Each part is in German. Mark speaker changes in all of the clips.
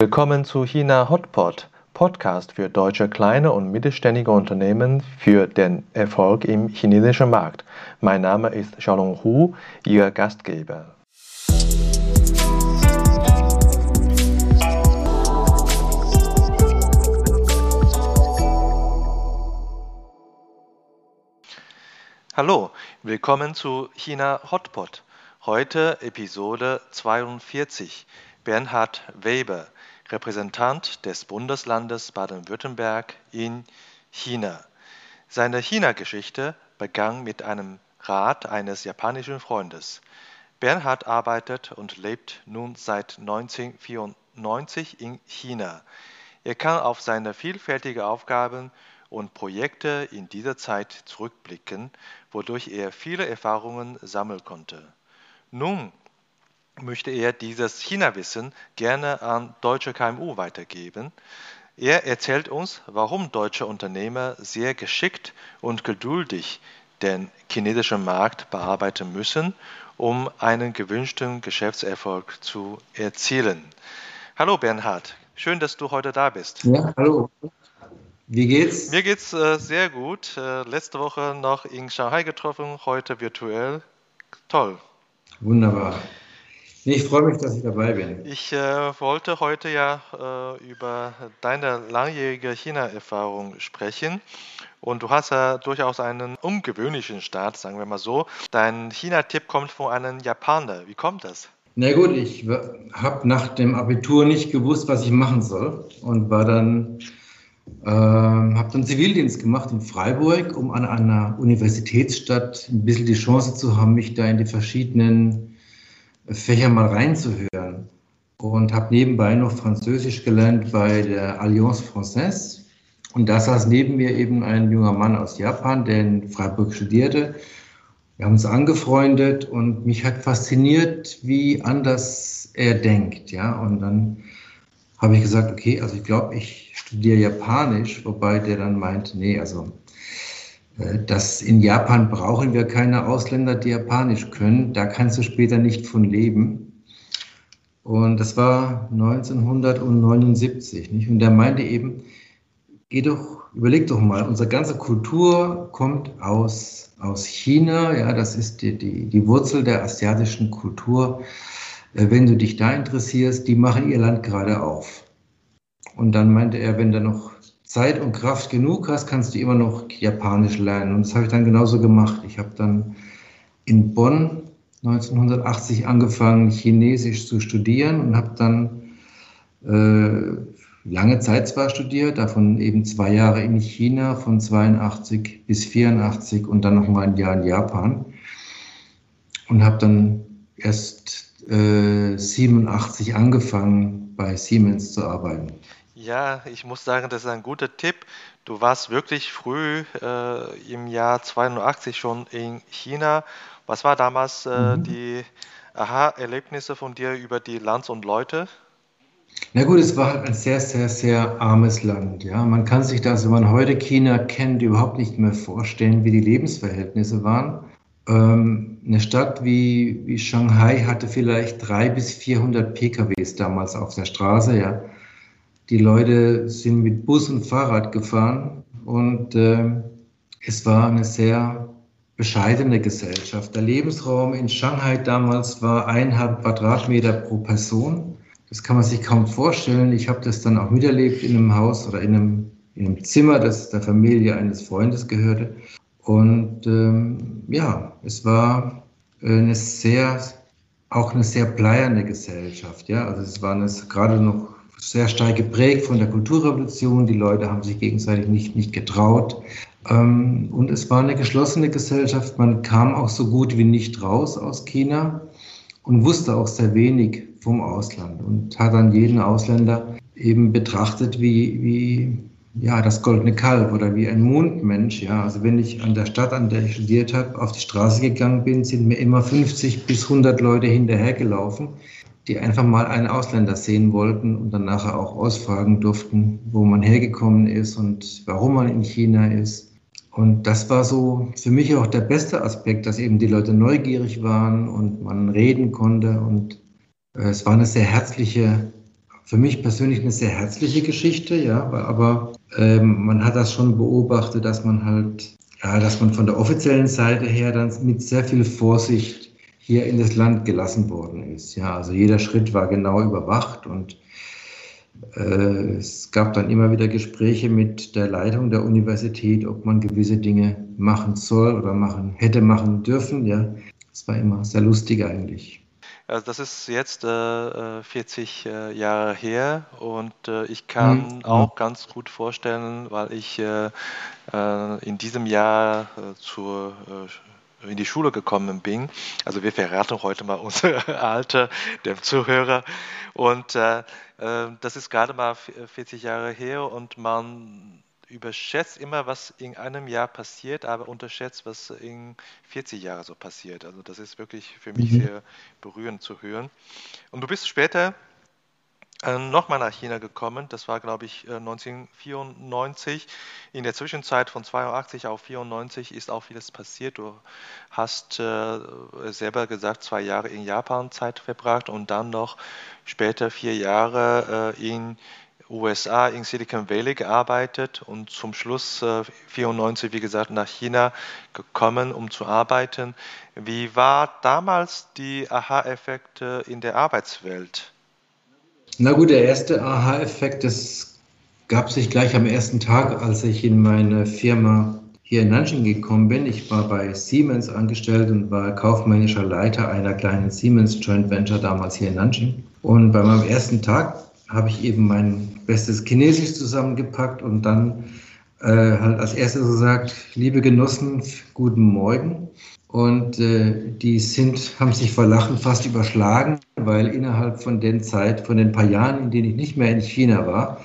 Speaker 1: Willkommen zu China Hotpot, Podcast für deutsche kleine und mittelständige Unternehmen für den Erfolg im chinesischen Markt. Mein Name ist Xiaolong Hu, Ihr Gastgeber. Hallo, willkommen zu China Hotpot. Heute Episode 42. Bernhard Weber Repräsentant des Bundeslandes Baden-Württemberg in China. Seine China-Geschichte begann mit einem Rat eines japanischen Freundes. Bernhard arbeitet und lebt nun seit 1994 in China. Er kann auf seine vielfältigen Aufgaben und Projekte in dieser Zeit zurückblicken, wodurch er viele Erfahrungen sammeln konnte. Nun möchte er dieses China-Wissen gerne an deutsche KMU weitergeben. Er erzählt uns, warum deutsche Unternehmer sehr geschickt und geduldig den chinesischen Markt bearbeiten müssen, um einen gewünschten Geschäftserfolg zu erzielen. Hallo Bernhard, schön, dass du heute da bist.
Speaker 2: Ja, hallo. Wie geht's?
Speaker 1: Mir geht's äh, sehr gut. Äh, letzte Woche noch in Shanghai getroffen, heute virtuell. Toll.
Speaker 2: Wunderbar. Ich freue mich, dass ich dabei bin.
Speaker 1: Ich äh, wollte heute ja äh, über deine langjährige China-Erfahrung sprechen. Und du hast ja durchaus einen ungewöhnlichen Start, sagen wir mal so. Dein China-Tipp kommt von einem Japaner. Wie kommt das?
Speaker 2: Na gut, ich habe nach dem Abitur nicht gewusst, was ich machen soll und war dann äh, habe dann Zivildienst gemacht in Freiburg, um an einer Universitätsstadt ein bisschen die Chance zu haben, mich da in die verschiedenen Fächer mal reinzuhören und habe nebenbei noch Französisch gelernt bei der Alliance Française. Und da saß neben mir eben ein junger Mann aus Japan, der in Freiburg studierte. Wir haben uns angefreundet und mich hat fasziniert, wie anders er denkt. Ja? Und dann habe ich gesagt, okay, also ich glaube, ich studiere Japanisch, wobei der dann meint, nee, also äh, dass in Japan brauchen wir keine Ausländer, die Japanisch können. Da kannst du später nicht von leben. Und das war 1979. Nicht? Und er meinte eben, geh doch, überleg doch mal, unsere ganze Kultur kommt aus, aus China. Ja, das ist die, die, die Wurzel der asiatischen Kultur. Äh, wenn du dich da interessierst, die machen ihr Land gerade auf. Und dann meinte er, wenn da noch Zeit und Kraft genug hast, kannst du immer noch Japanisch lernen. Und das habe ich dann genauso gemacht. Ich habe dann in Bonn 1980 angefangen, Chinesisch zu studieren und habe dann äh, lange Zeit zwar studiert, davon eben zwei Jahre in China, von 82 bis 84 und dann noch mal ein Jahr in Japan. Und habe dann erst äh, 87 angefangen, bei Siemens zu arbeiten.
Speaker 1: Ja, ich muss sagen, das ist ein guter Tipp. Du warst wirklich früh äh, im Jahr 82 schon in China. Was war damals äh, mhm. die Aha-Erlebnisse von dir über die Lands und Leute?
Speaker 2: Na gut, es war halt ein sehr, sehr, sehr armes Land. Ja, man kann sich das, wenn man heute China kennt, überhaupt nicht mehr vorstellen, wie die Lebensverhältnisse waren. Ähm, eine Stadt wie, wie Shanghai hatte vielleicht 300 bis 400 PKWs damals auf der Straße. Ja, die Leute sind mit Bus und Fahrrad gefahren und äh, es war eine sehr bescheidene Gesellschaft. Der Lebensraum in Shanghai damals war eineinhalb Quadratmeter pro Person. Das kann man sich kaum vorstellen. Ich habe das dann auch miterlebt in einem Haus oder in einem, in einem Zimmer, das der Familie eines Freundes gehörte. Und ähm, ja, es war eine sehr, auch eine sehr bleierne Gesellschaft. Ja, also es war eine, gerade noch sehr stark geprägt von der Kulturrevolution. Die Leute haben sich gegenseitig nicht, nicht getraut. Ähm, und es war eine geschlossene Gesellschaft. Man kam auch so gut wie nicht raus aus China und wusste auch sehr wenig vom Ausland und hat dann jeden Ausländer eben betrachtet wie, wie ja, das goldene Kalb oder wie ein Mondmensch. Ja. Also wenn ich an der Stadt, an der ich studiert habe, auf die Straße gegangen bin, sind mir immer 50 bis 100 Leute hinterhergelaufen die einfach mal einen Ausländer sehen wollten und dann nachher auch ausfragen durften, wo man hergekommen ist und warum man in China ist. Und das war so für mich auch der beste Aspekt, dass eben die Leute neugierig waren und man reden konnte. Und äh, es war eine sehr herzliche, für mich persönlich eine sehr herzliche Geschichte, ja, aber ähm, man hat das schon beobachtet, dass man halt, ja, dass man von der offiziellen Seite her dann mit sehr viel Vorsicht hier in das Land gelassen worden ist. Ja, also jeder Schritt war genau überwacht und äh, es gab dann immer wieder Gespräche mit der Leitung der Universität, ob man gewisse Dinge machen soll oder machen hätte machen dürfen. Ja, es war immer sehr lustig eigentlich.
Speaker 1: Also das ist jetzt äh, 40 äh, Jahre her und äh, ich kann mhm. auch ganz gut vorstellen, weil ich äh, äh, in diesem Jahr äh, zur in die Schule gekommen bin. Also wir verraten heute mal unser Alter dem Zuhörer. Und äh, das ist gerade mal 40 Jahre her und man überschätzt immer, was in einem Jahr passiert, aber unterschätzt, was in 40 Jahren so passiert. Also das ist wirklich für mich mhm. sehr berührend zu hören. Und du bist später äh, nochmal nach China gekommen. Das war, glaube ich, 1994. Äh, in der Zwischenzeit von 82 auf 94 ist auch vieles passiert. Du hast äh, selber gesagt, zwei Jahre in Japan Zeit verbracht und dann noch später vier Jahre äh, in USA in Silicon Valley gearbeitet und zum Schluss äh, 94, wie gesagt, nach China gekommen, um zu arbeiten. Wie war damals die Aha-Effekte in der Arbeitswelt?
Speaker 2: Na gut, der erste Aha-Effekt, das gab sich gleich am ersten Tag, als ich in meine Firma hier in Nanjing gekommen bin. Ich war bei Siemens angestellt und war kaufmännischer Leiter einer kleinen Siemens Joint Venture damals hier in Nanjing. Und bei meinem ersten Tag habe ich eben mein bestes Chinesisch zusammengepackt und dann halt als erstes gesagt, liebe Genossen, guten Morgen. Und äh, die sind, haben sich vor Lachen fast überschlagen, weil innerhalb von den Zeit, von den paar Jahren, in denen ich nicht mehr in China war,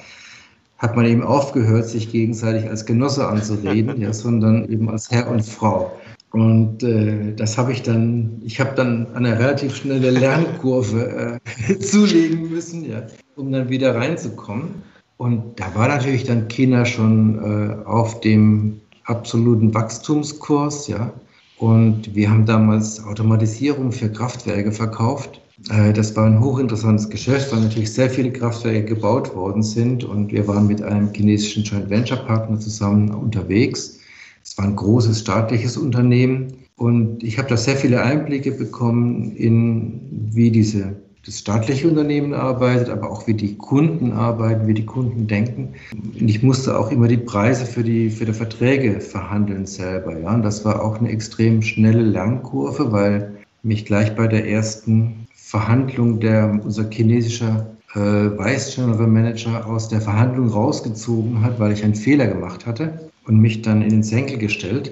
Speaker 2: hat man eben aufgehört, sich gegenseitig als Genosse anzureden, ja, sondern eben als Herr und Frau. Und äh, das habe ich dann, ich habe dann eine relativ schnelle Lernkurve äh, zulegen müssen, ja, um dann wieder reinzukommen. Und da war natürlich dann China schon äh, auf dem absoluten Wachstumskurs, ja. Und wir haben damals Automatisierung für Kraftwerke verkauft. Äh, das war ein hochinteressantes Geschäft, weil natürlich sehr viele Kraftwerke gebaut worden sind. Und wir waren mit einem chinesischen Joint Venture Partner zusammen unterwegs es war ein großes staatliches Unternehmen und ich habe da sehr viele Einblicke bekommen in, wie diese, das staatliche Unternehmen arbeitet, aber auch wie die Kunden arbeiten, wie die Kunden denken. Und ich musste auch immer die Preise für die, für die Verträge verhandeln selber. Ja? Und das war auch eine extrem schnelle Lernkurve, weil mich gleich bei der ersten Verhandlung der, unser chinesischer äh, Vice General Manager aus der Verhandlung rausgezogen hat, weil ich einen Fehler gemacht hatte und mich dann in den Senkel gestellt.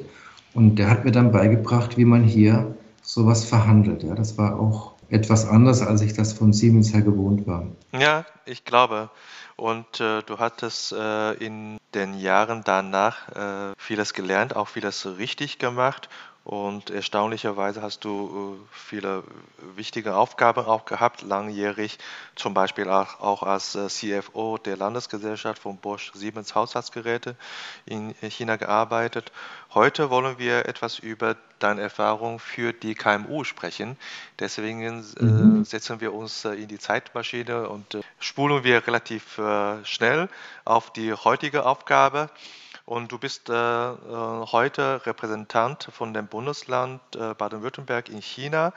Speaker 2: Und der hat mir dann beigebracht, wie man hier sowas verhandelt. Ja, das war auch etwas anders, als ich das von Siemens her gewohnt war.
Speaker 1: Ja, ich glaube. Und äh, du hattest äh, in den Jahren danach äh, vieles gelernt, auch vieles richtig gemacht. Und erstaunlicherweise hast du äh, viele wichtige Aufgaben auch gehabt, langjährig, zum Beispiel auch, als äh, CFO der Landesgesellschaft von Bosch Siemens Haushaltsgeräte in China gearbeitet. Heute wollen wir etwas über deine Erfahrung für die KMU sprechen. Deswegen äh, mhm. setzen wir uns in die Zeitmaschine und spulen wir relativ schnell auf die heutige Aufgabe. Und du bist äh, äh, heute Repräsentant von dem Bundesland äh, Baden-Württemberg in China.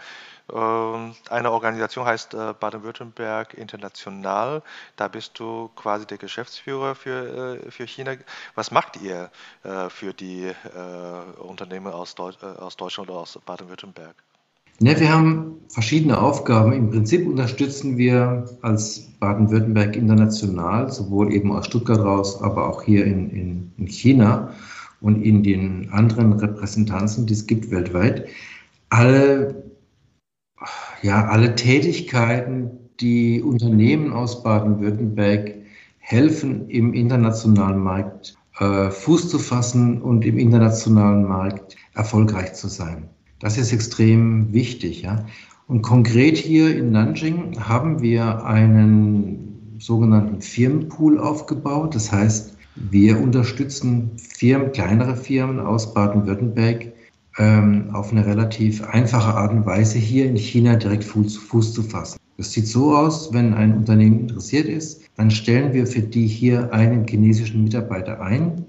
Speaker 1: Ähm, eine Organisation heißt äh, Baden-Württemberg International. Da bist du quasi der Geschäftsführer für, äh, für China. Was macht ihr für die Unternehmen aus Deutschland oder aus Baden-Württemberg?
Speaker 2: Ne, wir haben verschiedene Aufgaben. Im Prinzip unterstützen wir als Baden-Württemberg international, sowohl eben aus Stuttgart raus, aber auch hier in, in, in China und in den anderen Repräsentanzen, die es gibt weltweit, alle, ja, alle Tätigkeiten, die Unternehmen aus Baden-Württemberg helfen, im internationalen Markt äh, Fuß zu fassen und im internationalen Markt erfolgreich zu sein. Das ist extrem wichtig. Ja? Und konkret hier in Nanjing haben wir einen sogenannten Firmenpool aufgebaut. Das heißt, wir unterstützen Firmen, kleinere Firmen aus Baden-Württemberg ähm, auf eine relativ einfache Art und Weise hier in China direkt Fuß, Fuß zu fassen. Das sieht so aus, wenn ein Unternehmen interessiert ist, dann stellen wir für die hier einen chinesischen Mitarbeiter ein.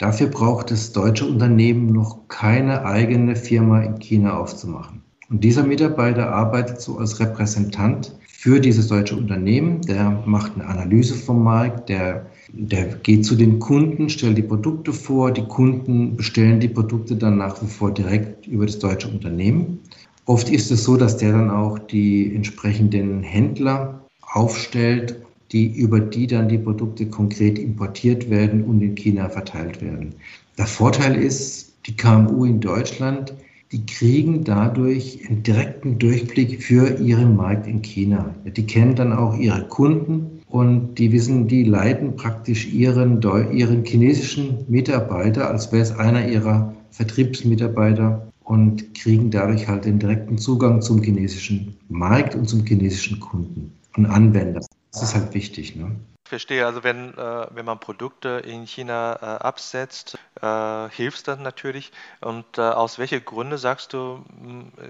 Speaker 2: Dafür braucht das deutsche Unternehmen noch keine eigene Firma in China aufzumachen. Und dieser Mitarbeiter arbeitet so als Repräsentant für dieses deutsche Unternehmen. Der macht eine Analyse vom Markt, der, der geht zu den Kunden, stellt die Produkte vor. Die Kunden bestellen die Produkte dann nach wie vor direkt über das deutsche Unternehmen. Oft ist es so, dass der dann auch die entsprechenden Händler aufstellt, die, über die dann die Produkte konkret importiert werden und in China verteilt werden. Der Vorteil ist, die KMU in Deutschland, die kriegen dadurch einen direkten Durchblick für ihren Markt in China. Die kennen dann auch ihre Kunden und die wissen, die leiten praktisch ihren, ihren chinesischen Mitarbeiter, als wäre es einer ihrer Vertriebsmitarbeiter und kriegen dadurch halt den direkten Zugang zum chinesischen Markt und zum chinesischen Kunden und Anwender. Das ist halt wichtig. Ne?
Speaker 1: Ich verstehe, also wenn, äh, wenn man Produkte in China äh, absetzt, äh, hilft das natürlich. Und äh, aus welchen Gründen sagst du,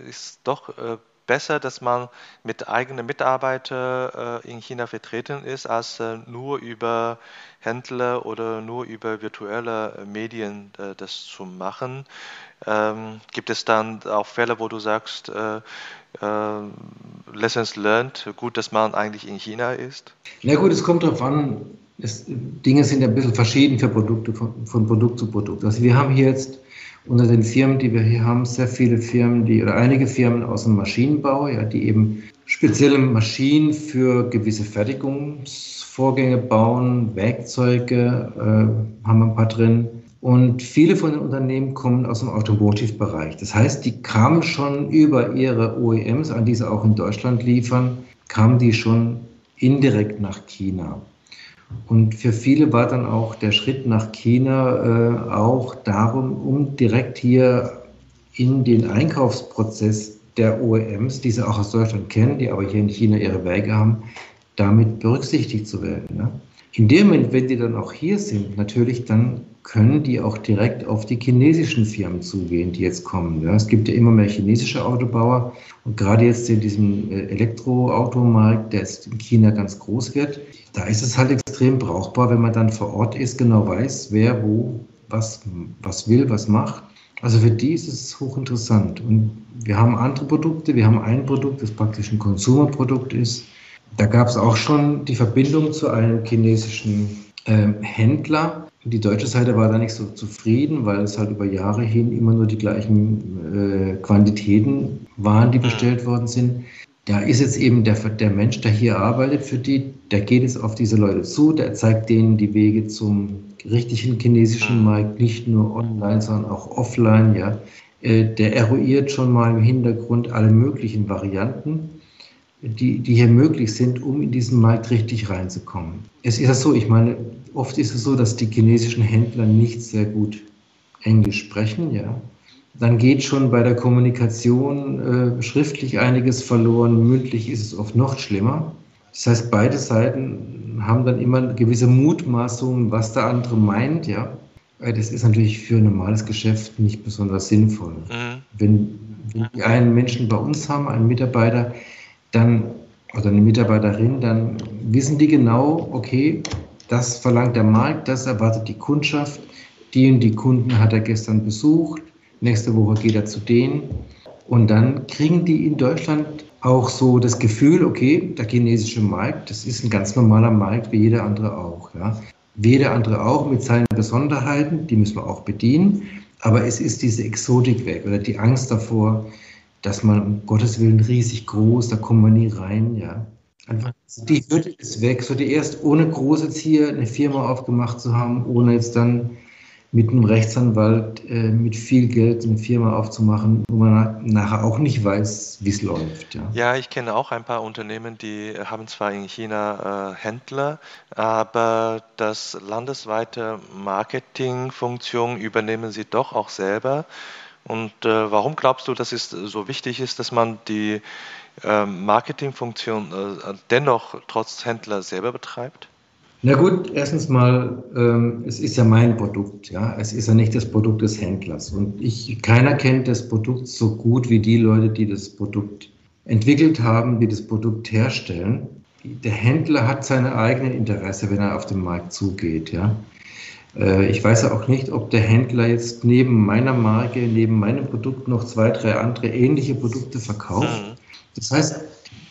Speaker 1: ist doch äh, besser, dass man mit eigenen Mitarbeitern äh, in China vertreten ist, als nur über Händler oder nur über virtuelle Medien das zu machen. Ähm, gibt es dann auch Fälle, wo du sagst, äh, äh, Lessons learned, gut, dass man eigentlich in China ist?
Speaker 2: Na gut, es kommt darauf an. Es, Dinge sind ein bisschen verschieden für Produkte, von, von, Produkt zu Produkt. Also wir haben hier jetzt unter den Firmen, die wir hier haben, sehr viele Firmen, die oder einige Firmen aus dem Maschinenbau, ja, die eben spezielle Maschinen für gewisse Fertigungsvorgänge bauen, Werkzeuge äh, haben wir ein paar drin und viele von den Unternehmen kommen aus dem Automotive-Bereich. Das heißt, die kamen schon über ihre OEMs, an die sie auch in Deutschland liefern, kamen die schon indirekt nach China. Und für viele war dann auch der Schritt nach China äh, auch darum, um direkt hier in den Einkaufsprozess der OEMs, die sie auch aus Deutschland kennen, die aber hier in China ihre Wege haben, damit berücksichtigt zu werden. Ne? In dem Moment, wenn die dann auch hier sind, natürlich, dann können die auch direkt auf die chinesischen Firmen zugehen, die jetzt kommen. Ja, es gibt ja immer mehr chinesische Autobauer und gerade jetzt in diesem äh, Elektroautomarkt, der jetzt in China ganz groß wird, da ist es halt extrem brauchbar, wenn man dann vor Ort ist, genau weiß, wer wo was, was will, was macht. Also für die ist es hochinteressant. Und wir haben andere Produkte. Wir haben ein Produkt, das praktisch ein Konsumerprodukt ist. Da gab es auch schon die Verbindung zu einem chinesischen äh, Händler, die deutsche Seite war da nicht so zufrieden, weil es halt über Jahre hin immer nur die gleichen äh, Quantitäten waren, die mhm. bestellt worden sind. Da ist jetzt eben der, der Mensch, der hier arbeitet für die, der geht jetzt auf diese Leute zu, der zeigt denen die Wege zum richtigen chinesischen mhm. Markt, nicht nur online, sondern auch offline, ja. Äh, der eruiert schon mal im Hintergrund alle möglichen Varianten die, die hier möglich sind, um in diesen Markt richtig reinzukommen. Es ist ja so, ich meine, oft ist es so, dass die chinesischen Händler nicht sehr gut Englisch sprechen, ja. Dann geht schon bei der Kommunikation äh, schriftlich einiges verloren, mündlich ist es oft noch schlimmer. Das heißt, beide Seiten haben dann immer gewisse Mutmaßungen, was der andere meint, ja. Das ist natürlich für ein normales Geschäft nicht besonders sinnvoll. Mhm. Wenn, wenn die einen Menschen bei uns haben, einen Mitarbeiter, dann oder eine Mitarbeiterin, dann wissen die genau, okay, das verlangt der Markt, das erwartet die Kundschaft, die und die Kunden hat er gestern besucht, nächste Woche geht er zu denen. Und dann kriegen die in Deutschland auch so das Gefühl, okay, der chinesische Markt, das ist ein ganz normaler Markt wie jeder andere auch. Ja. Wie jeder andere auch mit seinen Besonderheiten, die müssen wir auch bedienen. Aber es ist diese Exotik weg oder die Angst davor, dass man um Gottes Willen riesig groß, da kommen wir nie rein, ja. Einfach, die Hürde ist weg. So die erst ohne groß jetzt hier eine Firma aufgemacht zu haben, ohne jetzt dann mit einem Rechtsanwalt äh, mit viel Geld eine Firma aufzumachen, wo man nachher auch nicht weiß, wie es läuft.
Speaker 1: Ja. ja, ich kenne auch ein paar Unternehmen, die haben zwar in China äh, Händler, aber das landesweite Marketingfunktion übernehmen sie doch auch selber. Und äh, warum glaubst du, dass es so wichtig ist, dass man die äh, Marketingfunktion äh, dennoch trotz Händler selber betreibt?
Speaker 2: Na gut, erstens mal, ähm, es ist ja mein Produkt, ja. Es ist ja nicht das Produkt des Händlers. Und ich, keiner kennt das Produkt so gut wie die Leute, die das Produkt entwickelt haben, die das Produkt herstellen. Der Händler hat seine eigenen Interesse, wenn er auf den Markt zugeht. Ja? Äh, ich weiß auch nicht, ob der Händler jetzt neben meiner Marke, neben meinem Produkt noch zwei, drei andere ähnliche Produkte verkauft. Mhm. Das heißt,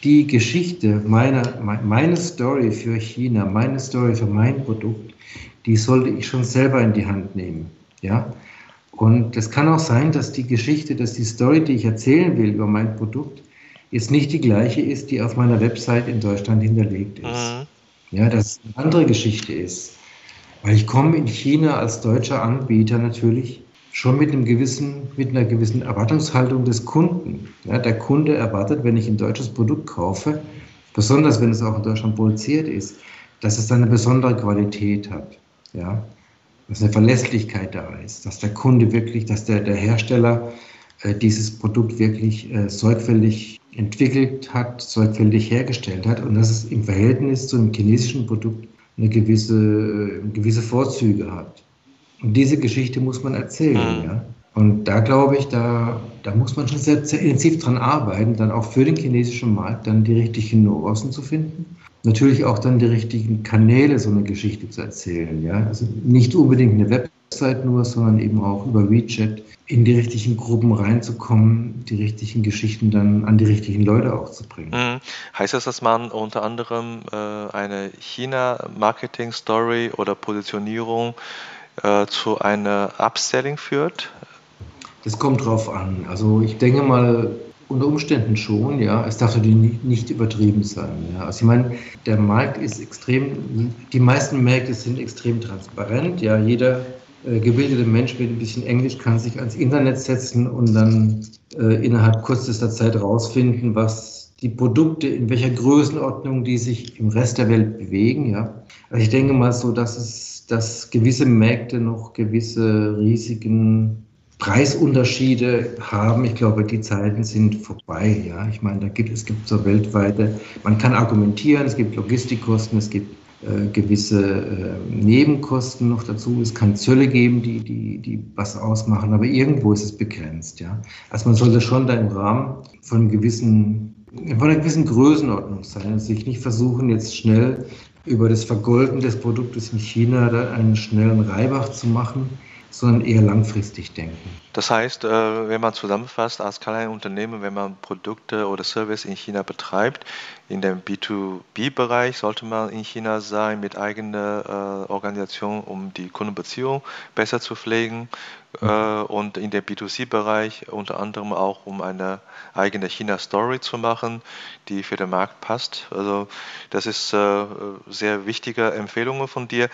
Speaker 2: die Geschichte, meine, meine Story für China, meine Story für mein Produkt, die sollte ich schon selber in die Hand nehmen. Ja? Und es kann auch sein, dass die Geschichte, dass die Story, die ich erzählen will über mein Produkt, jetzt nicht die gleiche ist, die auf meiner Website in Deutschland hinterlegt ist. Mhm. Ja, dass es eine andere Geschichte ist. Weil ich komme in China als deutscher Anbieter natürlich schon mit, einem gewissen, mit einer gewissen Erwartungshaltung des Kunden. Ja, der Kunde erwartet, wenn ich ein deutsches Produkt kaufe, besonders wenn es auch in Deutschland produziert ist, dass es eine besondere Qualität hat. Ja, dass eine Verlässlichkeit da ist, dass der Kunde wirklich, dass der, der Hersteller äh, dieses Produkt wirklich äh, sorgfältig entwickelt hat, sorgfältig hergestellt hat und dass es im Verhältnis zu einem chinesischen Produkt eine gewisse, äh, gewisse Vorzüge hat. Und diese Geschichte muss man erzählen. Mhm. Ja? Und da glaube ich, da, da muss man schon sehr, sehr intensiv dran arbeiten, dann auch für den chinesischen Markt dann die richtigen Nuancen zu finden. Natürlich auch dann die richtigen Kanäle, so eine Geschichte zu erzählen. Ja? Also nicht unbedingt eine Website nur, sondern eben auch über WeChat in die richtigen Gruppen reinzukommen, die richtigen Geschichten dann an die richtigen Leute auch zu bringen. Mhm.
Speaker 1: Heißt das, dass man unter anderem äh, eine China-Marketing-Story oder Positionierung äh, zu einer Upselling führt?
Speaker 2: Das kommt drauf an. Also ich denke mal, unter Umständen schon, ja. Es darf natürlich nicht übertrieben sein. Ja. Also ich meine, der Markt ist extrem, die meisten Märkte sind extrem transparent. Ja, jeder äh, gebildete Mensch mit ein bisschen Englisch kann sich ans Internet setzen und dann äh, innerhalb kürzester Zeit herausfinden, was die Produkte, in welcher Größenordnung die sich im Rest der Welt bewegen. Ja. Also ich denke mal so, dass es, dass gewisse Märkte noch gewisse Risiken Preisunterschiede haben. Ich glaube, die Zeiten sind vorbei. Ja, ich meine, da gibt es gibt so weltweite. Man kann argumentieren. Es gibt Logistikkosten, es gibt gewisse äh, Nebenkosten noch dazu. Es kann Zölle geben, die, die, die was ausmachen, aber irgendwo ist es begrenzt. Ja? Also man sollte schon da im Rahmen von, gewissen, von einer gewissen Größenordnung sein und sich nicht versuchen, jetzt schnell über das Vergolden des Produktes in China da einen schnellen Reibach zu machen sondern eher langfristig denken.
Speaker 1: Das heißt, äh, wenn man zusammenfasst, als kleines Unternehmen, wenn man Produkte oder Service in China betreibt, in dem B2B-Bereich sollte man in China sein mit eigener äh, Organisation, um die Kundenbeziehung besser zu pflegen. Mhm. Äh, und in dem B2C-Bereich unter anderem auch, um eine eigene China-Story zu machen, die für den Markt passt. Also das ist sehr wichtige Empfehlungen von dir.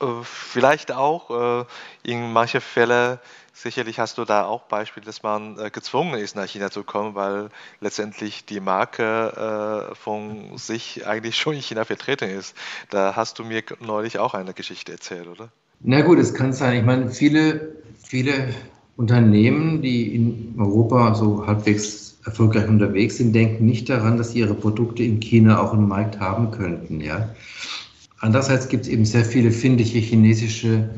Speaker 1: Äh, vielleicht auch äh, in manchen Fällen, sicherlich hast du da auch Beispiele, dass man äh, gezwungen ist, nach China zu kommen, weil letztendlich die Marke von sich eigentlich schon in China vertreten ist. Da hast du mir neulich auch eine Geschichte erzählt, oder?
Speaker 2: Na gut, es kann sein. Ich meine, viele, viele Unternehmen, die in Europa so halbwegs erfolgreich unterwegs sind, denken nicht daran, dass sie ihre Produkte in China auch einen Markt haben könnten. Ja? Andererseits gibt es eben sehr viele findige chinesische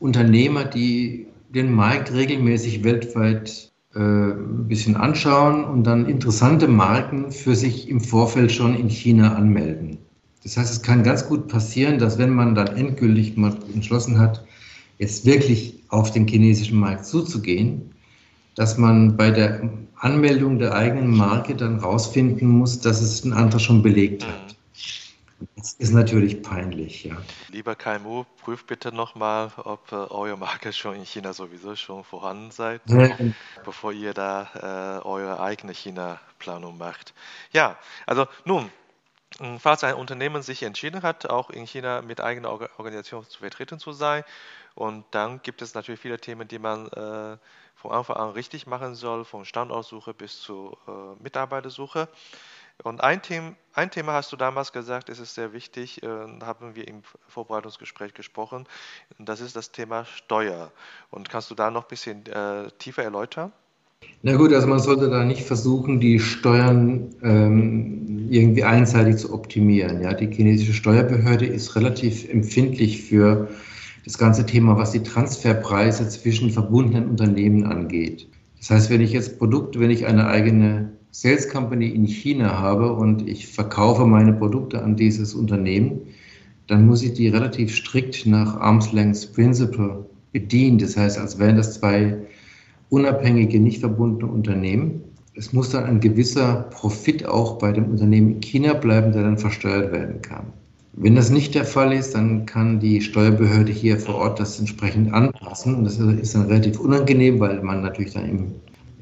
Speaker 2: Unternehmer, die den Markt regelmäßig weltweit äh, ein bisschen anschauen und dann interessante Marken für sich im Vorfeld schon in China anmelden. Das heißt, es kann ganz gut passieren, dass wenn man dann endgültig mal entschlossen hat, jetzt wirklich auf den chinesischen Markt zuzugehen, dass man bei der Anmeldung der eigenen Marke dann rausfinden muss, dass es ein anderer schon belegt hat. Das ist natürlich peinlich, ja.
Speaker 1: Lieber KMU, prüft bitte nochmal, ob äh, eure Marke schon in China sowieso schon vorhanden seid, bevor ihr da äh, eure eigene China-Planung macht. Ja, also nun, falls ein Unternehmen sich entschieden hat, auch in China mit eigener Organisation zu vertreten zu sein, und dann gibt es natürlich viele Themen, die man äh, von Anfang an richtig machen soll, von Standortsuche bis zur äh, Mitarbeitersuche. Und ein Thema, ein Thema hast du damals gesagt, es ist sehr wichtig, äh, haben wir im Vorbereitungsgespräch gesprochen, das ist das Thema Steuer. Und kannst du da noch ein bisschen äh, tiefer erläutern?
Speaker 2: Na gut, also man sollte da nicht versuchen, die Steuern ähm, irgendwie einseitig zu optimieren. Ja, die chinesische Steuerbehörde ist relativ empfindlich für das ganze Thema, was die Transferpreise zwischen verbundenen Unternehmen angeht. Das heißt, wenn ich jetzt Produkte, wenn ich eine eigene Sales Company in China habe und ich verkaufe meine Produkte an dieses Unternehmen, dann muss ich die relativ strikt nach Arm's Length Principle bedienen. Das heißt, als wären das zwei unabhängige, nicht verbundene Unternehmen. Es muss dann ein gewisser Profit auch bei dem Unternehmen in China bleiben, der dann versteuert werden kann. Wenn das nicht der Fall ist, dann kann die Steuerbehörde hier vor Ort das entsprechend anpassen. Und das ist dann relativ unangenehm, weil man natürlich dann im,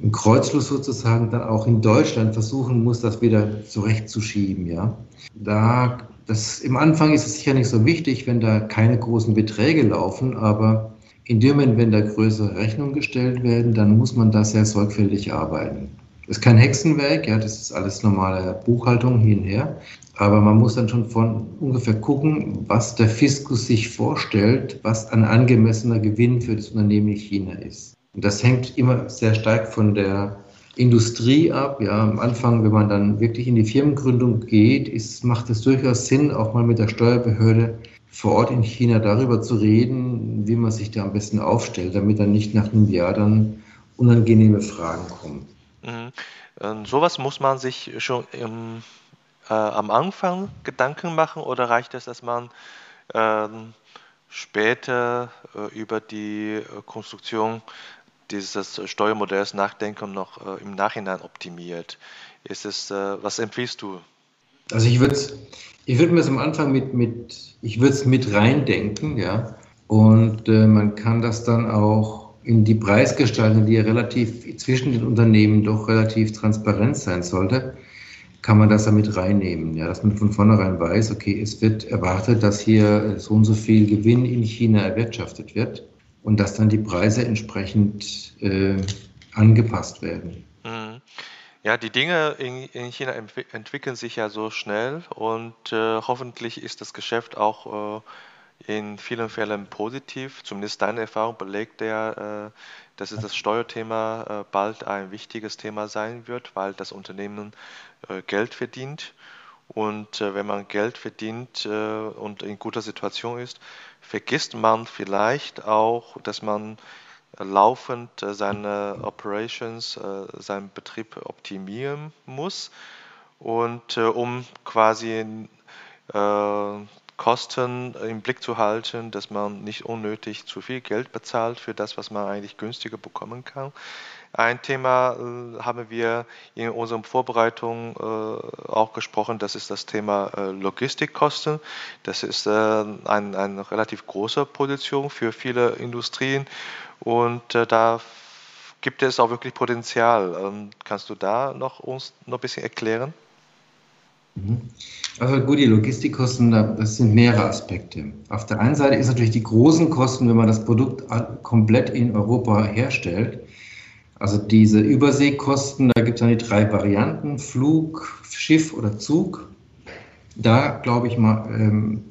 Speaker 2: im Kreuzfluss sozusagen dann auch in Deutschland versuchen muss, das wieder zurechtzuschieben. Ja. Da, das, Im Anfang ist es sicher nicht so wichtig, wenn da keine großen Beträge laufen, aber in dem Moment, wenn da größere Rechnungen gestellt werden, dann muss man da sehr sorgfältig arbeiten. Das ist kein Hexenwerk, ja, das ist alles normale Buchhaltung hin und her. Aber man muss dann schon von ungefähr gucken, was der Fiskus sich vorstellt, was ein angemessener Gewinn für das Unternehmen in China ist. Und das hängt immer sehr stark von der Industrie ab. Ja, am Anfang, wenn man dann wirklich in die Firmengründung geht, ist, macht es durchaus Sinn, auch mal mit der Steuerbehörde vor Ort in China darüber zu reden, wie man sich da am besten aufstellt, damit dann nicht nach einem Jahr dann unangenehme Fragen kommen.
Speaker 1: Mhm. Ähm, sowas muss man sich schon im äh, am Anfang Gedanken machen oder reicht es, dass man ähm, später äh, über die äh, Konstruktion dieses Steuermodells nachdenkt und noch äh, im Nachhinein optimiert? Ist es, äh, was empfiehlst du?
Speaker 2: Also ich würde ich würd mir es am Anfang mit, mit ich würde es mit reindenken, ja. Und äh, man kann das dann auch in die Preisgestaltung, die ja relativ zwischen den Unternehmen doch relativ transparent sein sollte, kann man das damit reinnehmen, ja, dass man von vornherein weiß, okay, es wird erwartet, dass hier so und so viel Gewinn in China erwirtschaftet wird und dass dann die Preise entsprechend äh, angepasst werden. Mhm.
Speaker 1: Ja, die Dinge in, in China entwickeln sich ja so schnell und äh, hoffentlich ist das Geschäft auch äh, in vielen Fällen positiv. Zumindest deine Erfahrung belegt ja, äh, dass das Steuerthema äh, bald ein wichtiges Thema sein wird, weil das Unternehmen äh, Geld verdient. Und wenn man Geld verdient und in guter Situation ist, vergisst man vielleicht auch, dass man laufend seine Operations, seinen Betrieb optimieren muss. Und um quasi Kosten im Blick zu halten, dass man nicht unnötig zu viel Geld bezahlt für das, was man eigentlich günstiger bekommen kann. Ein Thema äh, haben wir in unserer Vorbereitung äh, auch gesprochen, das ist das Thema äh, Logistikkosten. Das ist ein, eine relativ große Position für viele Industrien und da gibt es auch wirklich Potenzial. Ähm, kannst du da noch uns noch ein bisschen erklären?
Speaker 2: Mhm. Also gut, die Logistikkosten, das sind mehrere Aspekte. Auf der einen Seite ist natürlich die großen Kosten, wenn man das Produkt komplett in Europa herstellt. Also diese Überseekosten, da gibt es dann die drei Varianten, Flug, Schiff oder Zug. Da glaube ich mal, ähm,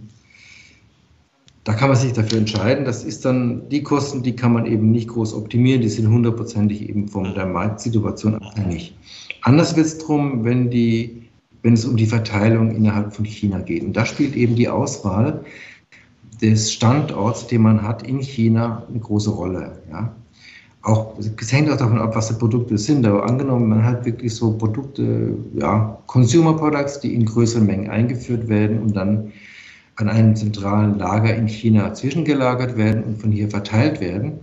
Speaker 2: da kann man sich dafür entscheiden. Das ist dann die Kosten, die kann man eben nicht groß optimieren, die sind hundertprozentig eben von der Marktsituation abhängig. Anders wird es darum, wenn wenn es um die Verteilung innerhalb von China geht. Und da spielt eben die Auswahl des Standorts, den man hat in China, eine große Rolle. Ja. Auch, es hängt auch davon ab, was die Produkte sind. Aber angenommen, man hat wirklich so Produkte, ja, Consumer Products, die in größeren Mengen eingeführt werden und dann an einem zentralen Lager in China zwischengelagert werden und von hier verteilt werden,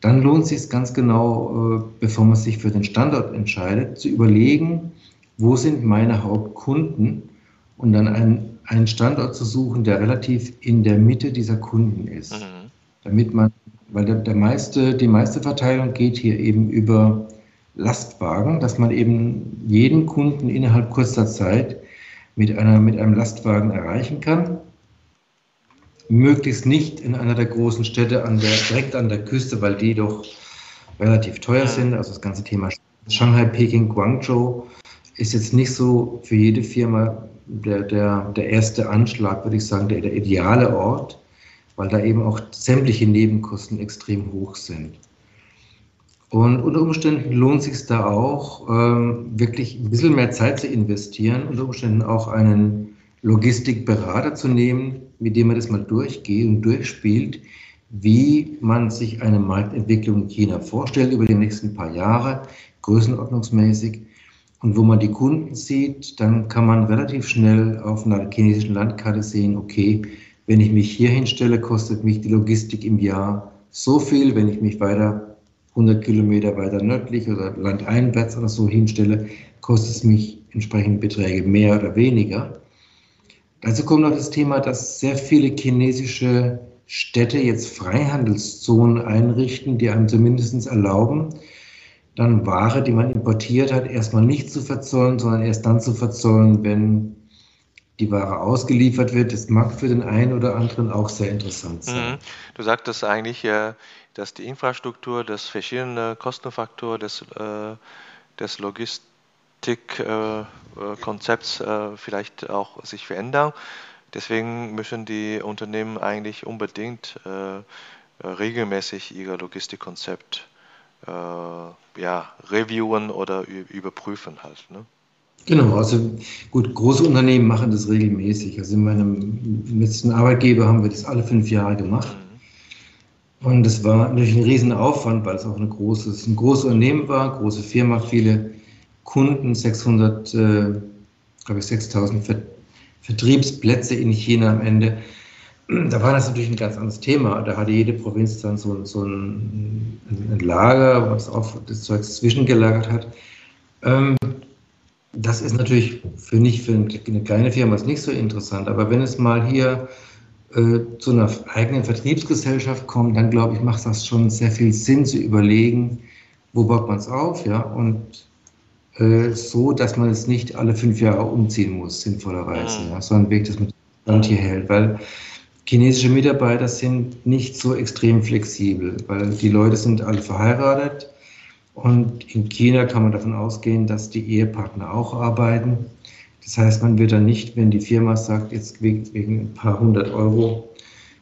Speaker 2: dann lohnt es sich ganz genau, äh, bevor man sich für den Standort entscheidet, zu überlegen, wo sind meine Hauptkunden und dann einen, einen Standort zu suchen, der relativ in der Mitte dieser Kunden ist. Mhm. Damit man, weil der, der meiste, die meiste Verteilung geht hier eben über Lastwagen, dass man eben jeden Kunden innerhalb kurzer Zeit mit, einer, mit einem Lastwagen erreichen kann. Möglichst nicht in einer der großen Städte an der, direkt an der Küste, weil die doch relativ teuer sind. Also das ganze Thema Shanghai, Peking, Guangzhou ist jetzt nicht so für jede Firma der, der, der erste Anschlag, würde ich sagen, der, der ideale Ort, weil da eben auch sämtliche Nebenkosten extrem hoch sind. Und unter Umständen lohnt es sich da auch, ähm, wirklich ein bisschen mehr Zeit zu investieren, unter Umständen auch einen Logistikberater zu nehmen, mit dem man das mal durchgeht und durchspielt, wie man sich eine Marktentwicklung in China vorstellt über die nächsten paar Jahre, größenordnungsmäßig und wo man die Kunden sieht, dann kann man relativ schnell auf einer chinesischen Landkarte sehen, okay, wenn ich mich hier hinstelle, kostet mich die Logistik im Jahr so viel, wenn ich mich weiter 100 Kilometer weiter nördlich oder landeinwärts oder so hinstelle, kostet es mich entsprechende Beträge mehr oder weniger. Dazu kommt noch das Thema, dass sehr viele chinesische Städte jetzt Freihandelszonen einrichten, die einem zumindest erlauben, dann Ware, die man importiert hat, erstmal nicht zu verzollen, sondern erst dann zu verzollen, wenn die Ware ausgeliefert wird. Das mag für den einen oder anderen auch sehr interessant sein. Mhm.
Speaker 1: Du sagtest eigentlich, äh, dass die Infrastruktur, das verschiedene Kostenfaktor des, äh, des Logistikkonzepts äh, vielleicht auch sich verändern. Deswegen müssen die Unternehmen eigentlich unbedingt regelmäßig ihr Logistikkonzept ja, reviewen oder überprüfen halt. Ne?
Speaker 2: Genau, also gut, große Unternehmen machen das regelmäßig. Also in meinem letzten Arbeitgeber haben wir das alle fünf Jahre gemacht. Und das war natürlich ein Riesenaufwand, weil es auch eine große, ein großes Unternehmen war, große Firma, viele Kunden, 600, äh, glaube ich, 6000 Ver Vertriebsplätze in China am Ende. Da war das natürlich ein ganz anderes Thema. Da hatte jede Provinz dann so, so ein, ein Lager, was auch das Zeug zwischengelagert hat. Ähm, das ist natürlich für nicht für eine kleine Firma ist nicht so interessant, aber wenn es mal hier äh, zu einer eigenen Vertriebsgesellschaft kommt, dann glaube ich, macht das schon sehr viel Sinn zu überlegen, wo baut man es auf, ja, und äh, so, dass man es nicht alle fünf Jahre umziehen muss, sinnvollerweise, mhm. ja, sondern wirklich das mit Land hier hält, weil chinesische Mitarbeiter sind nicht so extrem flexibel, weil die Leute sind alle verheiratet, und in China kann man davon ausgehen, dass die Ehepartner auch arbeiten. Das heißt, man wird dann nicht, wenn die Firma sagt, jetzt wegen, ein paar hundert Euro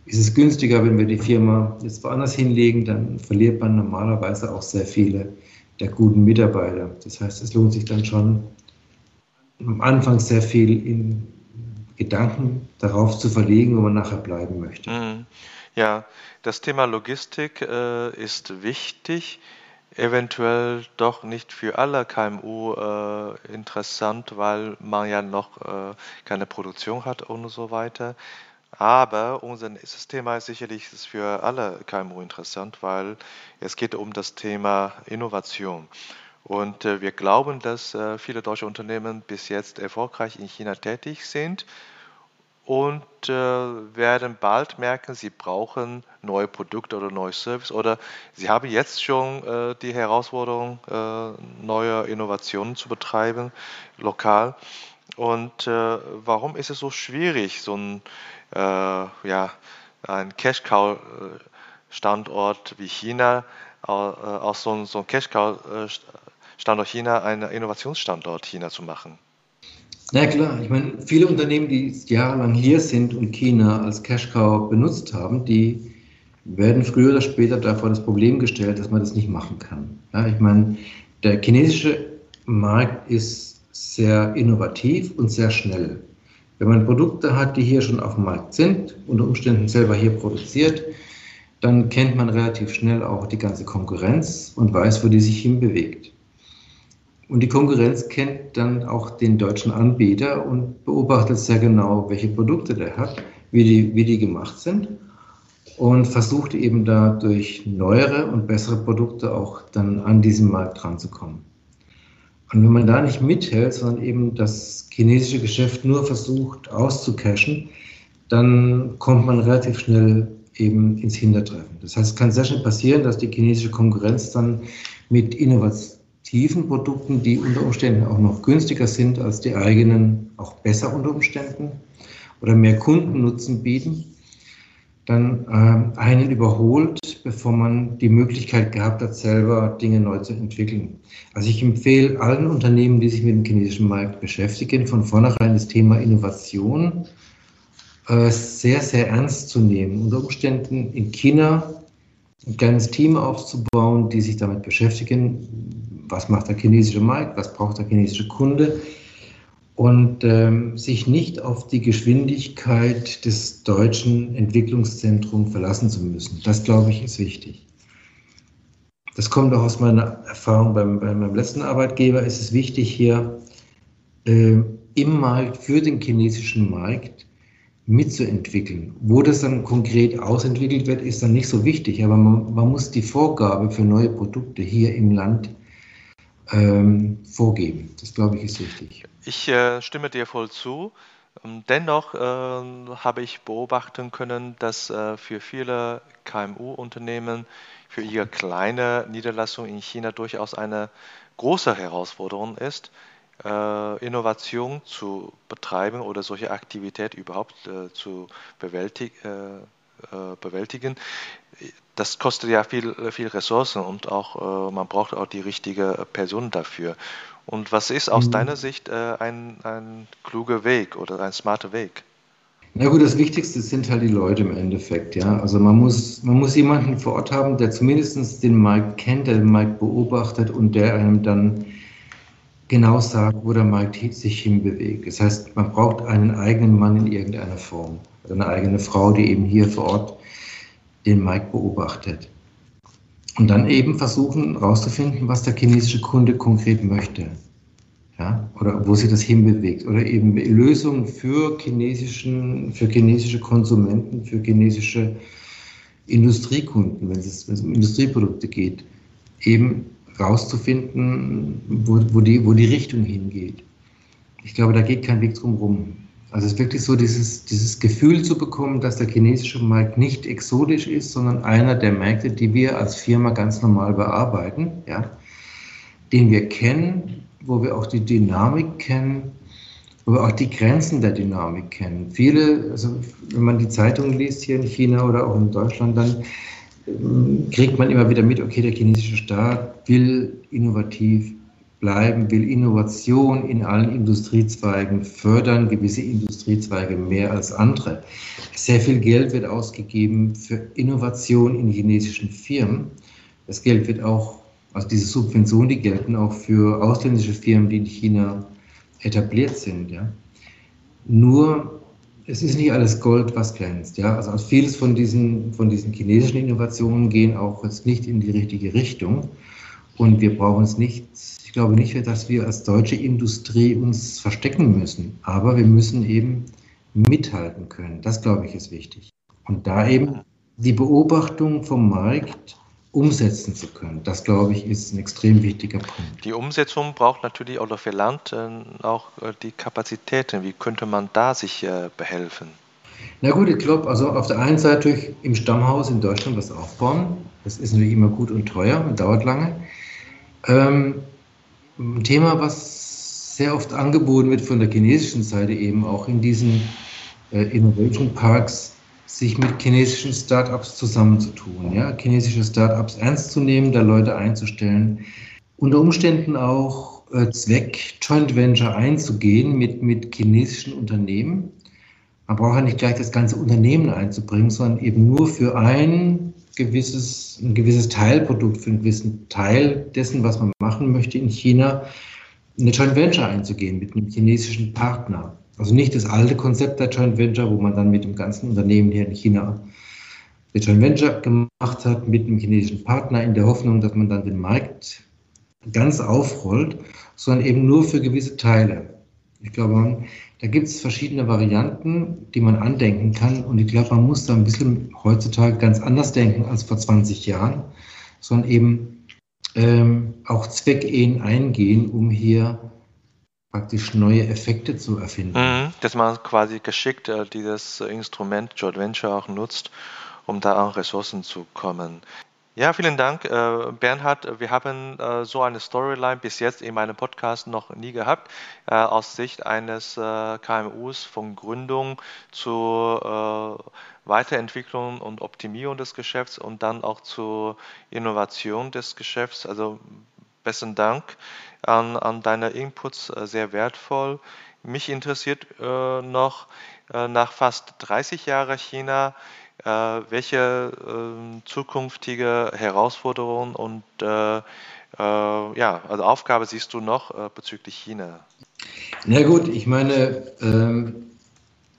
Speaker 2: ist es günstiger, wenn wir die Firma jetzt woanders hinlegen, dann verliert man normalerweise auch sehr viele der guten Mitarbeiter. Das heißt, es lohnt sich dann schon am Anfang sehr viel in Gedanken darauf zu verlegen, wo man nachher bleiben möchte. Mhm.
Speaker 1: Ja, das Thema Logistik äh, ist wichtig eventuell doch nicht für alle KMU äh, interessant, weil man ja noch äh, keine Produktion hat und so weiter. Aber unser nächstes Thema ist sicherlich für alle KMU interessant, weil es geht um das Thema Innovation. Und äh, wir glauben, dass äh, viele deutsche Unternehmen bis jetzt erfolgreich in China tätig sind und äh, werden bald merken, sie brauchen neue Produkte oder neue Service oder sie haben jetzt schon äh, die Herausforderung, äh, neue Innovationen zu betreiben, lokal. Und äh, warum ist es so schwierig, so ein, äh, ja, ein Cash-Cow-Standort wie China, äh, aus so, so einem Cash-Cow-Standort China einen Innovationsstandort China zu machen?
Speaker 2: Na klar, ich meine, viele Unternehmen, die jahrelang hier sind und China als Cash-Cow benutzt haben, die werden früher oder später davor das Problem gestellt, dass man das nicht machen kann. Ja, ich meine, der chinesische Markt ist sehr innovativ und sehr schnell. Wenn man Produkte hat, die hier schon auf dem Markt sind, unter Umständen selber hier produziert, dann kennt man relativ schnell auch die ganze Konkurrenz und weiß, wo die sich hinbewegt. Und die Konkurrenz kennt dann auch den deutschen Anbieter und beobachtet sehr genau, welche Produkte der hat, wie die, wie die gemacht sind und versucht eben da durch neuere und bessere Produkte auch dann an diesen Markt ranzukommen. Und wenn man da nicht mithält, sondern eben das chinesische Geschäft nur versucht auszucashen, dann kommt man relativ schnell eben ins Hintertreffen. Das heißt, es kann sehr schnell passieren, dass die chinesische Konkurrenz dann mit Innovation tiefen Produkten, die unter Umständen auch noch günstiger sind als die eigenen, auch besser unter Umständen oder mehr Kundennutzen bieten, dann äh, einen überholt, bevor man die Möglichkeit gehabt hat, selber Dinge neu zu entwickeln. Also ich empfehle allen Unternehmen, die sich mit dem chinesischen Markt beschäftigen, von vornherein das Thema Innovation äh, sehr, sehr ernst zu nehmen. Unter Umständen in China ein kleines Team aufzubauen, die sich damit beschäftigen, was macht der chinesische Markt, was braucht der chinesische Kunde und ähm, sich nicht auf die Geschwindigkeit des deutschen Entwicklungszentrums verlassen zu müssen. Das, glaube ich, ist wichtig. das kommt auch aus meiner Erfahrung beim, bei meinem letzten Arbeitgeber, ist es wichtig, hier äh, im Markt für den chinesischen Markt mitzuentwickeln. Wo das dann konkret ausentwickelt wird, ist dann nicht so wichtig, aber man, man muss die Vorgabe für neue Produkte hier im Land ähm, vorgeben. Das glaube ich ist wichtig.
Speaker 1: Ich äh, stimme dir voll zu. Ähm, dennoch äh, habe ich beobachten können, dass äh, für viele KMU-Unternehmen für ihre kleine Niederlassung in China durchaus eine große Herausforderung ist, äh, Innovation zu betreiben oder solche Aktivität überhaupt äh, zu bewältig, äh, äh, bewältigen. Das kostet ja viel, viel Ressourcen und auch man braucht auch die richtige Person dafür. Und was ist aus mhm. deiner Sicht ein, ein kluger Weg oder ein smarter Weg?
Speaker 2: Na gut, das Wichtigste sind halt die Leute im Endeffekt, ja. Also man muss, man muss jemanden vor Ort haben, der zumindest den Markt kennt, der den Markt beobachtet und der einem dann genau sagt, wo der Markt sich hinbewegt. Das heißt, man braucht einen eigenen Mann in irgendeiner Form, also eine eigene Frau, die eben hier vor Ort den Markt beobachtet. Und dann eben versuchen herauszufinden, was der chinesische Kunde konkret möchte. Ja, oder wo sich das hinbewegt. Oder eben Lösungen für, chinesischen, für chinesische Konsumenten, für chinesische Industriekunden, wenn es, wenn es um Industrieprodukte geht, eben rauszufinden, wo, wo, die, wo die Richtung hingeht. Ich glaube, da geht kein Weg drum rum. Also es ist wirklich so, dieses, dieses Gefühl zu bekommen, dass der chinesische Markt nicht exotisch ist, sondern einer der Märkte, die wir als Firma ganz normal bearbeiten, ja, den wir kennen, wo wir auch die Dynamik kennen, wo wir auch die Grenzen der Dynamik kennen. Viele, also wenn man die Zeitung liest hier in China oder auch in Deutschland, dann kriegt man immer wieder mit, okay, der chinesische Staat will innovativ bleiben, will Innovation in allen Industriezweigen fördern, gewisse Industriezweige mehr als andere. Sehr viel Geld wird ausgegeben für Innovation in chinesischen Firmen. Das Geld wird auch, also diese Subventionen, die gelten auch für ausländische Firmen, die in China etabliert sind. Ja. Nur es ist nicht alles Gold, was glänzt. Ja? Also vieles von diesen, von diesen chinesischen Innovationen gehen auch jetzt nicht in die richtige Richtung. Und wir brauchen es nicht, ich glaube nicht, dass wir als deutsche Industrie uns verstecken müssen. Aber wir müssen eben mithalten können. Das, glaube ich, ist wichtig. Und da eben die Beobachtung vom Markt umsetzen zu können. Das, glaube ich, ist ein extrem wichtiger Punkt.
Speaker 1: Die Umsetzung braucht natürlich auch für Land äh, auch äh, die Kapazitäten. Wie könnte man da sich äh, behelfen?
Speaker 2: Na gut, ich glaube, also auf der einen Seite durch im Stammhaus in Deutschland was aufbauen. Das ist natürlich immer gut und teuer und dauert lange. Ähm, ein Thema, was sehr oft angeboten wird von der chinesischen Seite eben auch in diesen äh, Innovation Parks, sich mit chinesischen Startups zusammenzutun, ja, chinesische Startups ernst zu nehmen, da Leute einzustellen, unter Umständen auch äh, Zweck Joint Venture einzugehen mit, mit chinesischen Unternehmen. Man braucht ja nicht gleich das ganze Unternehmen einzubringen, sondern eben nur für ein gewisses, ein gewisses Teilprodukt, für einen gewissen Teil dessen, was man machen möchte in China, eine Joint Venture einzugehen mit einem chinesischen Partner. Also nicht das alte Konzept der Joint Venture, wo man dann mit dem ganzen Unternehmen hier in China eine Joint Venture gemacht hat mit einem chinesischen Partner in der Hoffnung, dass man dann den Markt ganz aufrollt, sondern eben nur für gewisse Teile. Ich glaube, da gibt es verschiedene Varianten, die man andenken kann. Und ich glaube, man muss da ein bisschen heutzutage ganz anders denken als vor 20 Jahren, sondern eben ähm, auch Zweckehen eingehen, um hier praktisch neue Effekte zu erfinden. Mhm,
Speaker 1: dass man quasi geschickt äh, dieses Instrument Joint Venture auch nutzt, um da an Ressourcen zu kommen. Ja, vielen Dank, äh, Bernhard. Wir haben äh, so eine Storyline bis jetzt in meinem Podcast noch nie gehabt, äh, aus Sicht eines KMUs von Gründung zur Weiterentwicklung und Optimierung des Geschäfts und dann auch zur Innovation des Geschäfts. Also besten Dank an, an deine Inputs, sehr wertvoll. Mich interessiert noch nach fast 30 Jahren China, welche ähm, zukünftige Herausforderungen und äh, äh, ja, also Aufgabe siehst du noch bezüglich China?
Speaker 2: Na gut, ich meine, ähm,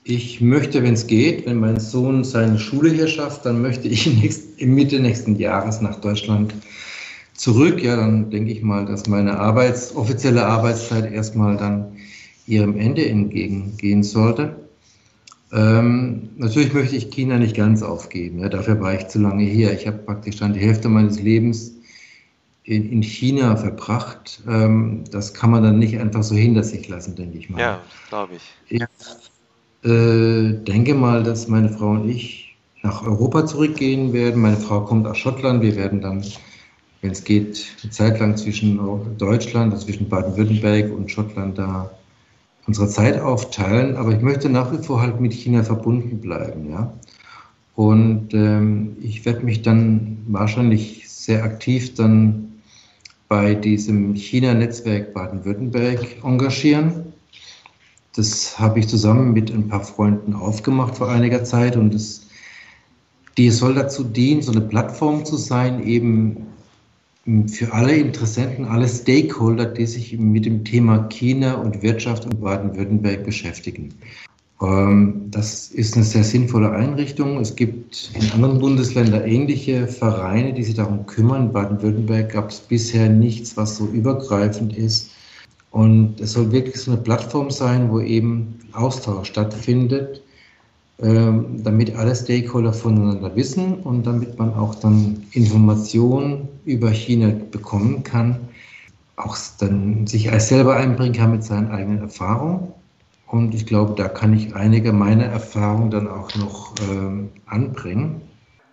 Speaker 2: ich möchte, wenn es geht, wenn mein Sohn seine Schule hier schafft, dann möchte ich nächst, Mitte nächsten Jahres nach Deutschland zurück, ja, dann denke ich mal, dass meine Arbeits-, offizielle Arbeitszeit erstmal dann ihrem Ende entgegengehen sollte. Ähm, natürlich möchte ich China nicht ganz aufgeben. Ja, dafür war ich zu lange hier. Ich habe praktisch dann die Hälfte meines Lebens in, in China verbracht. Ähm, das kann man dann nicht einfach so hinter sich lassen, denke ich mal.
Speaker 1: Ja, glaube ich.
Speaker 2: Ich äh, denke mal, dass meine Frau und ich nach Europa zurückgehen werden. Meine Frau kommt aus Schottland. Wir werden dann, wenn es geht, eine Zeit lang zwischen Deutschland, also zwischen Baden-Württemberg und Schottland da unsere Zeit aufteilen. Aber ich möchte nach wie vor halt mit China verbunden bleiben, ja. Und ähm, ich werde mich dann wahrscheinlich sehr aktiv dann bei diesem China-Netzwerk Baden-Württemberg engagieren. Das habe ich zusammen mit ein paar Freunden aufgemacht vor einiger Zeit und das, die soll dazu dienen, so eine Plattform zu sein, eben für alle Interessenten, alle Stakeholder, die sich mit dem Thema China und Wirtschaft in Baden-Württemberg beschäftigen. Ähm, das ist eine sehr sinnvolle Einrichtung. Es gibt in anderen Bundesländern ähnliche Vereine, die sich darum kümmern. In Baden-Württemberg gab es bisher nichts, was so übergreifend ist. Und es soll wirklich so eine Plattform sein, wo eben Austausch stattfindet, ähm, damit alle Stakeholder voneinander wissen und damit man auch dann Informationen über China bekommen kann, auch dann sich als selber einbringen kann mit seinen eigenen Erfahrungen und ich glaube, da kann ich einige meiner Erfahrungen dann auch noch äh, anbringen.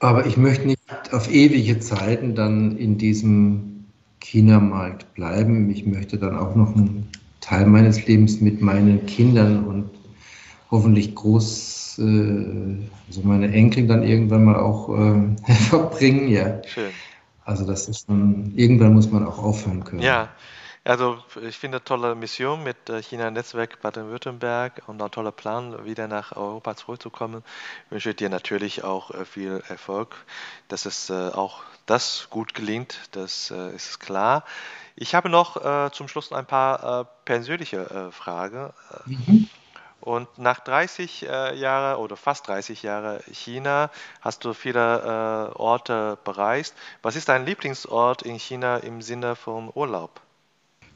Speaker 2: Aber ich möchte nicht auf ewige Zeiten dann in diesem China-Markt bleiben. Ich möchte dann auch noch einen Teil meines Lebens mit meinen Kindern und hoffentlich groß, äh, also meine Enkel dann irgendwann mal auch äh, verbringen. Ja. Schön. Also das ist dann, irgendwann muss man auch aufhören können.
Speaker 1: Ja, also ich finde eine tolle Mission mit äh, China-Netzwerk Baden-Württemberg und ein toller Plan, wieder nach Europa zurückzukommen. Ich wünsche dir natürlich auch äh, viel Erfolg, dass es äh, auch das gut gelingt, das ist klar. Ich habe noch zum Schluss ein paar persönliche Fragen. Mhm. Und nach 30 äh, Jahren oder fast 30 Jahren China hast du viele äh, Orte bereist. Was ist dein Lieblingsort in China im Sinne von Urlaub?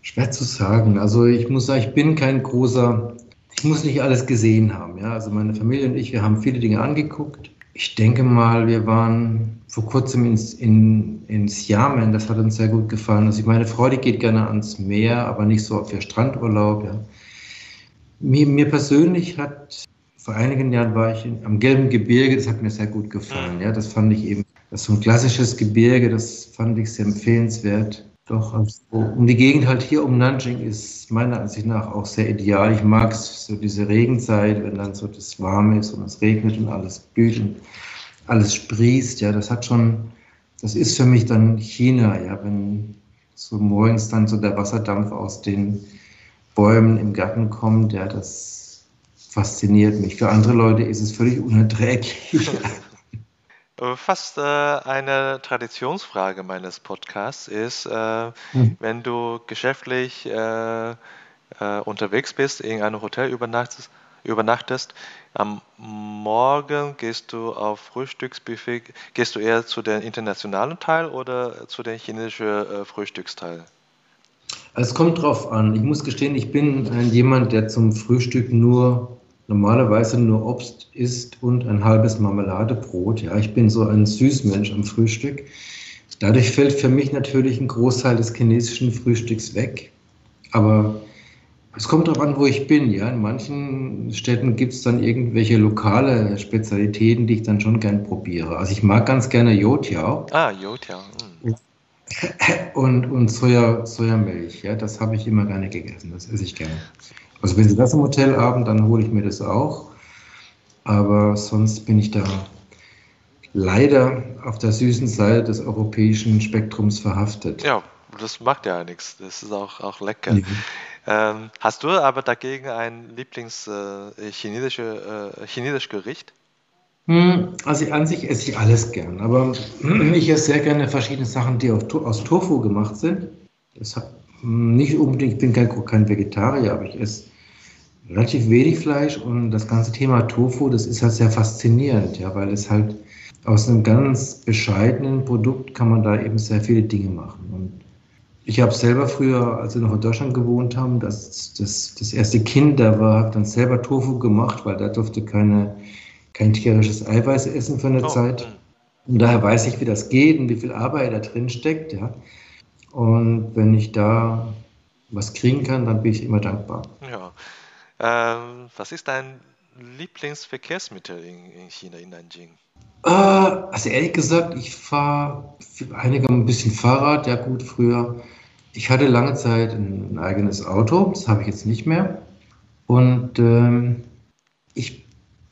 Speaker 2: Schwer zu sagen. Also ich muss sagen, ich bin kein großer, ich muss nicht alles gesehen haben. Ja? Also meine Familie und ich, wir haben viele Dinge angeguckt. Ich denke mal, wir waren vor kurzem ins, in, in Xiamen, das hat uns sehr gut gefallen. Also meine Frau, die geht gerne ans Meer, aber nicht so auf ihr Strandurlaub. Ja. Mir, mir persönlich hat, vor einigen Jahren war ich in, am Gelben Gebirge, das hat mir sehr gut gefallen. Ja. Das fand ich eben, das ist so ein klassisches Gebirge, das fand ich sehr empfehlenswert. Doch, also um die Gegend halt hier um Nanjing ist meiner Ansicht nach auch sehr ideal. Ich mag so diese Regenzeit, wenn dann so das warm ist und es regnet und alles blüht und alles sprießt. Ja, das hat schon, das ist für mich dann China, ja, wenn so morgens dann so der Wasserdampf aus den Bäumen im Garten kommt, ja, das fasziniert mich. Für andere Leute ist es völlig unerträglich.
Speaker 1: Äh, fast äh, eine Traditionsfrage meines Podcasts ist, äh, hm. wenn du geschäftlich äh, äh, unterwegs bist, in einem Hotel übernachtest, übernachtest, am Morgen gehst du auf Frühstücksbuffet, gehst du eher zu dem internationalen Teil oder zu dem chinesischen äh, Frühstücksteil?
Speaker 2: Es kommt drauf an. Ich muss gestehen, ich bin ein jemand, der zum Frühstück nur normalerweise nur Obst isst und ein halbes Marmeladebrot. Ja, ich bin so ein Süßmensch am Frühstück. Dadurch fällt für mich natürlich ein Großteil des chinesischen Frühstücks weg. Aber es kommt darauf an, wo ich bin. Ja, in manchen Städten gibt es dann irgendwelche lokale Spezialitäten, die ich dann schon gern probiere. Also ich mag ganz gerne Youtiao.
Speaker 1: Ah, Youtiao. Hm.
Speaker 2: Und, und Soja, Sojamilch, ja, das habe ich immer gerne gegessen. Das esse ich gerne. Also wenn Sie das im Hotel haben, dann hole ich mir das auch. Aber sonst bin ich da leider auf der süßen Seite des europäischen Spektrums verhaftet.
Speaker 1: Ja, das macht ja nichts. Das ist auch, auch lecker. Mhm. Ähm, hast du aber dagegen ein Lieblings-chinesisches äh, äh, chinesisches Gericht?
Speaker 2: Hm, also an sich esse ich alles gern, aber ich esse sehr gerne verschiedene Sachen, die aus Tofu gemacht sind. Das hat nicht unbedingt, ich bin kein, kein Vegetarier, aber ich esse relativ wenig Fleisch und das ganze Thema Tofu, das ist halt sehr faszinierend, ja, weil es halt aus einem ganz bescheidenen Produkt kann man da eben sehr viele Dinge machen. Und ich habe selber früher, als wir noch in Deutschland gewohnt haben, das, das, das erste Kind da war, habe dann selber Tofu gemacht, weil da durfte keine, kein tierisches Eiweiß essen für eine oh. Zeit. Und daher weiß ich, wie das geht und wie viel Arbeit da drin steckt. Ja. Und wenn ich da was kriegen kann, dann bin ich immer dankbar.
Speaker 1: Ja. Ähm, was ist dein Lieblingsverkehrsmittel in, in China, in Nanjing?
Speaker 2: Äh, also ehrlich gesagt, ich fahre einige ein bisschen Fahrrad, ja gut, früher. Ich hatte lange Zeit ein, ein eigenes Auto, das habe ich jetzt nicht mehr. Und ähm, ich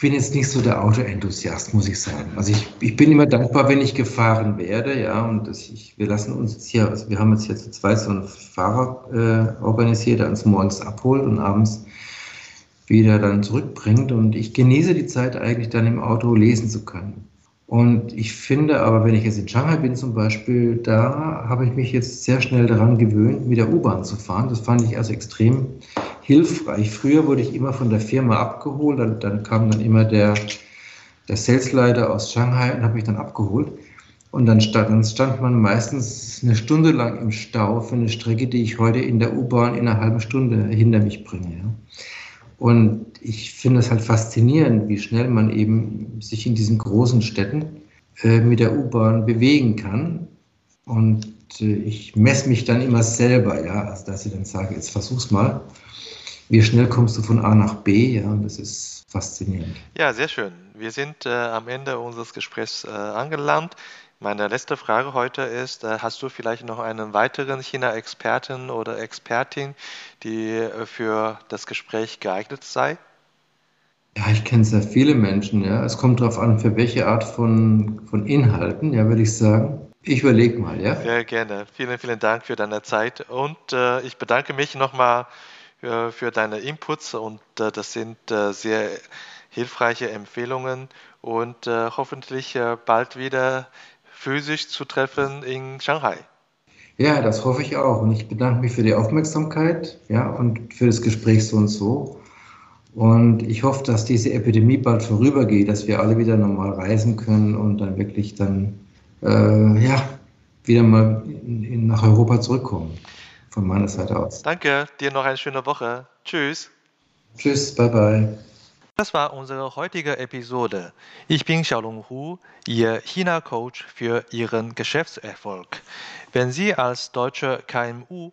Speaker 2: bin jetzt nicht so der Autoenthusiast, muss ich sagen. Also ich, ich bin immer dankbar, wenn ich gefahren werde, ja. Und das, ich, wir lassen uns jetzt hier, also wir haben jetzt hier zu zweit so einen Fahrer äh, organisiert, der uns morgens abholt und abends wieder dann zurückbringt. Und ich genieße die Zeit eigentlich dann im Auto lesen zu können. Und ich finde aber, wenn ich jetzt in Shanghai bin zum Beispiel, da habe ich mich jetzt sehr schnell daran gewöhnt, mit der U-Bahn zu fahren. Das fand ich also extrem hilfreich. Früher wurde ich immer von der Firma abgeholt, dann, dann kam dann immer der, der Salesleiter aus Shanghai und hat mich dann abgeholt. Und dann stand, dann stand man meistens eine Stunde lang im Stau für eine Strecke, die ich heute in der U-Bahn in einer halben Stunde hinter mich bringe. Ja. Und ich finde es halt faszinierend, wie schnell man eben sich in diesen großen Städten äh, mit der U-Bahn bewegen kann. Und äh, ich messe mich dann immer selber, ja, also dass ich dann sage, jetzt versuch's mal. Wie schnell kommst du von A nach B? Ja, das ist faszinierend.
Speaker 1: Ja, sehr schön. Wir sind äh, am Ende unseres Gesprächs äh, angelangt. Meine letzte Frage heute ist, äh, hast du vielleicht noch einen weiteren China-Experten oder Expertin, die äh, für das Gespräch geeignet sei?
Speaker 2: Ja, ich kenne sehr viele Menschen. Ja. Es kommt darauf an, für welche Art von, von Inhalten, ja, würde ich sagen. Ich überlege mal, ja.
Speaker 1: Sehr gerne. Vielen, vielen Dank für deine Zeit und äh, ich bedanke mich nochmal für, für deine Inputs und äh, das sind äh, sehr hilfreiche Empfehlungen und äh, hoffentlich bald wieder physisch zu treffen in Shanghai.
Speaker 2: Ja, das hoffe ich auch. Und ich bedanke mich für die Aufmerksamkeit ja, und für das Gespräch so und so. Und ich hoffe, dass diese Epidemie bald vorübergeht, dass wir alle wieder normal reisen können und dann wirklich dann äh, ja, wieder mal in, in, nach Europa zurückkommen. Von meiner Seite aus.
Speaker 1: Danke, dir noch eine schöne Woche. Tschüss.
Speaker 2: Tschüss, bye bye.
Speaker 1: Das war unsere heutige Episode. Ich bin Xiaolong Hu, Ihr China-Coach für Ihren Geschäftserfolg. Wenn Sie als deutsche KMU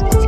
Speaker 1: Podcast.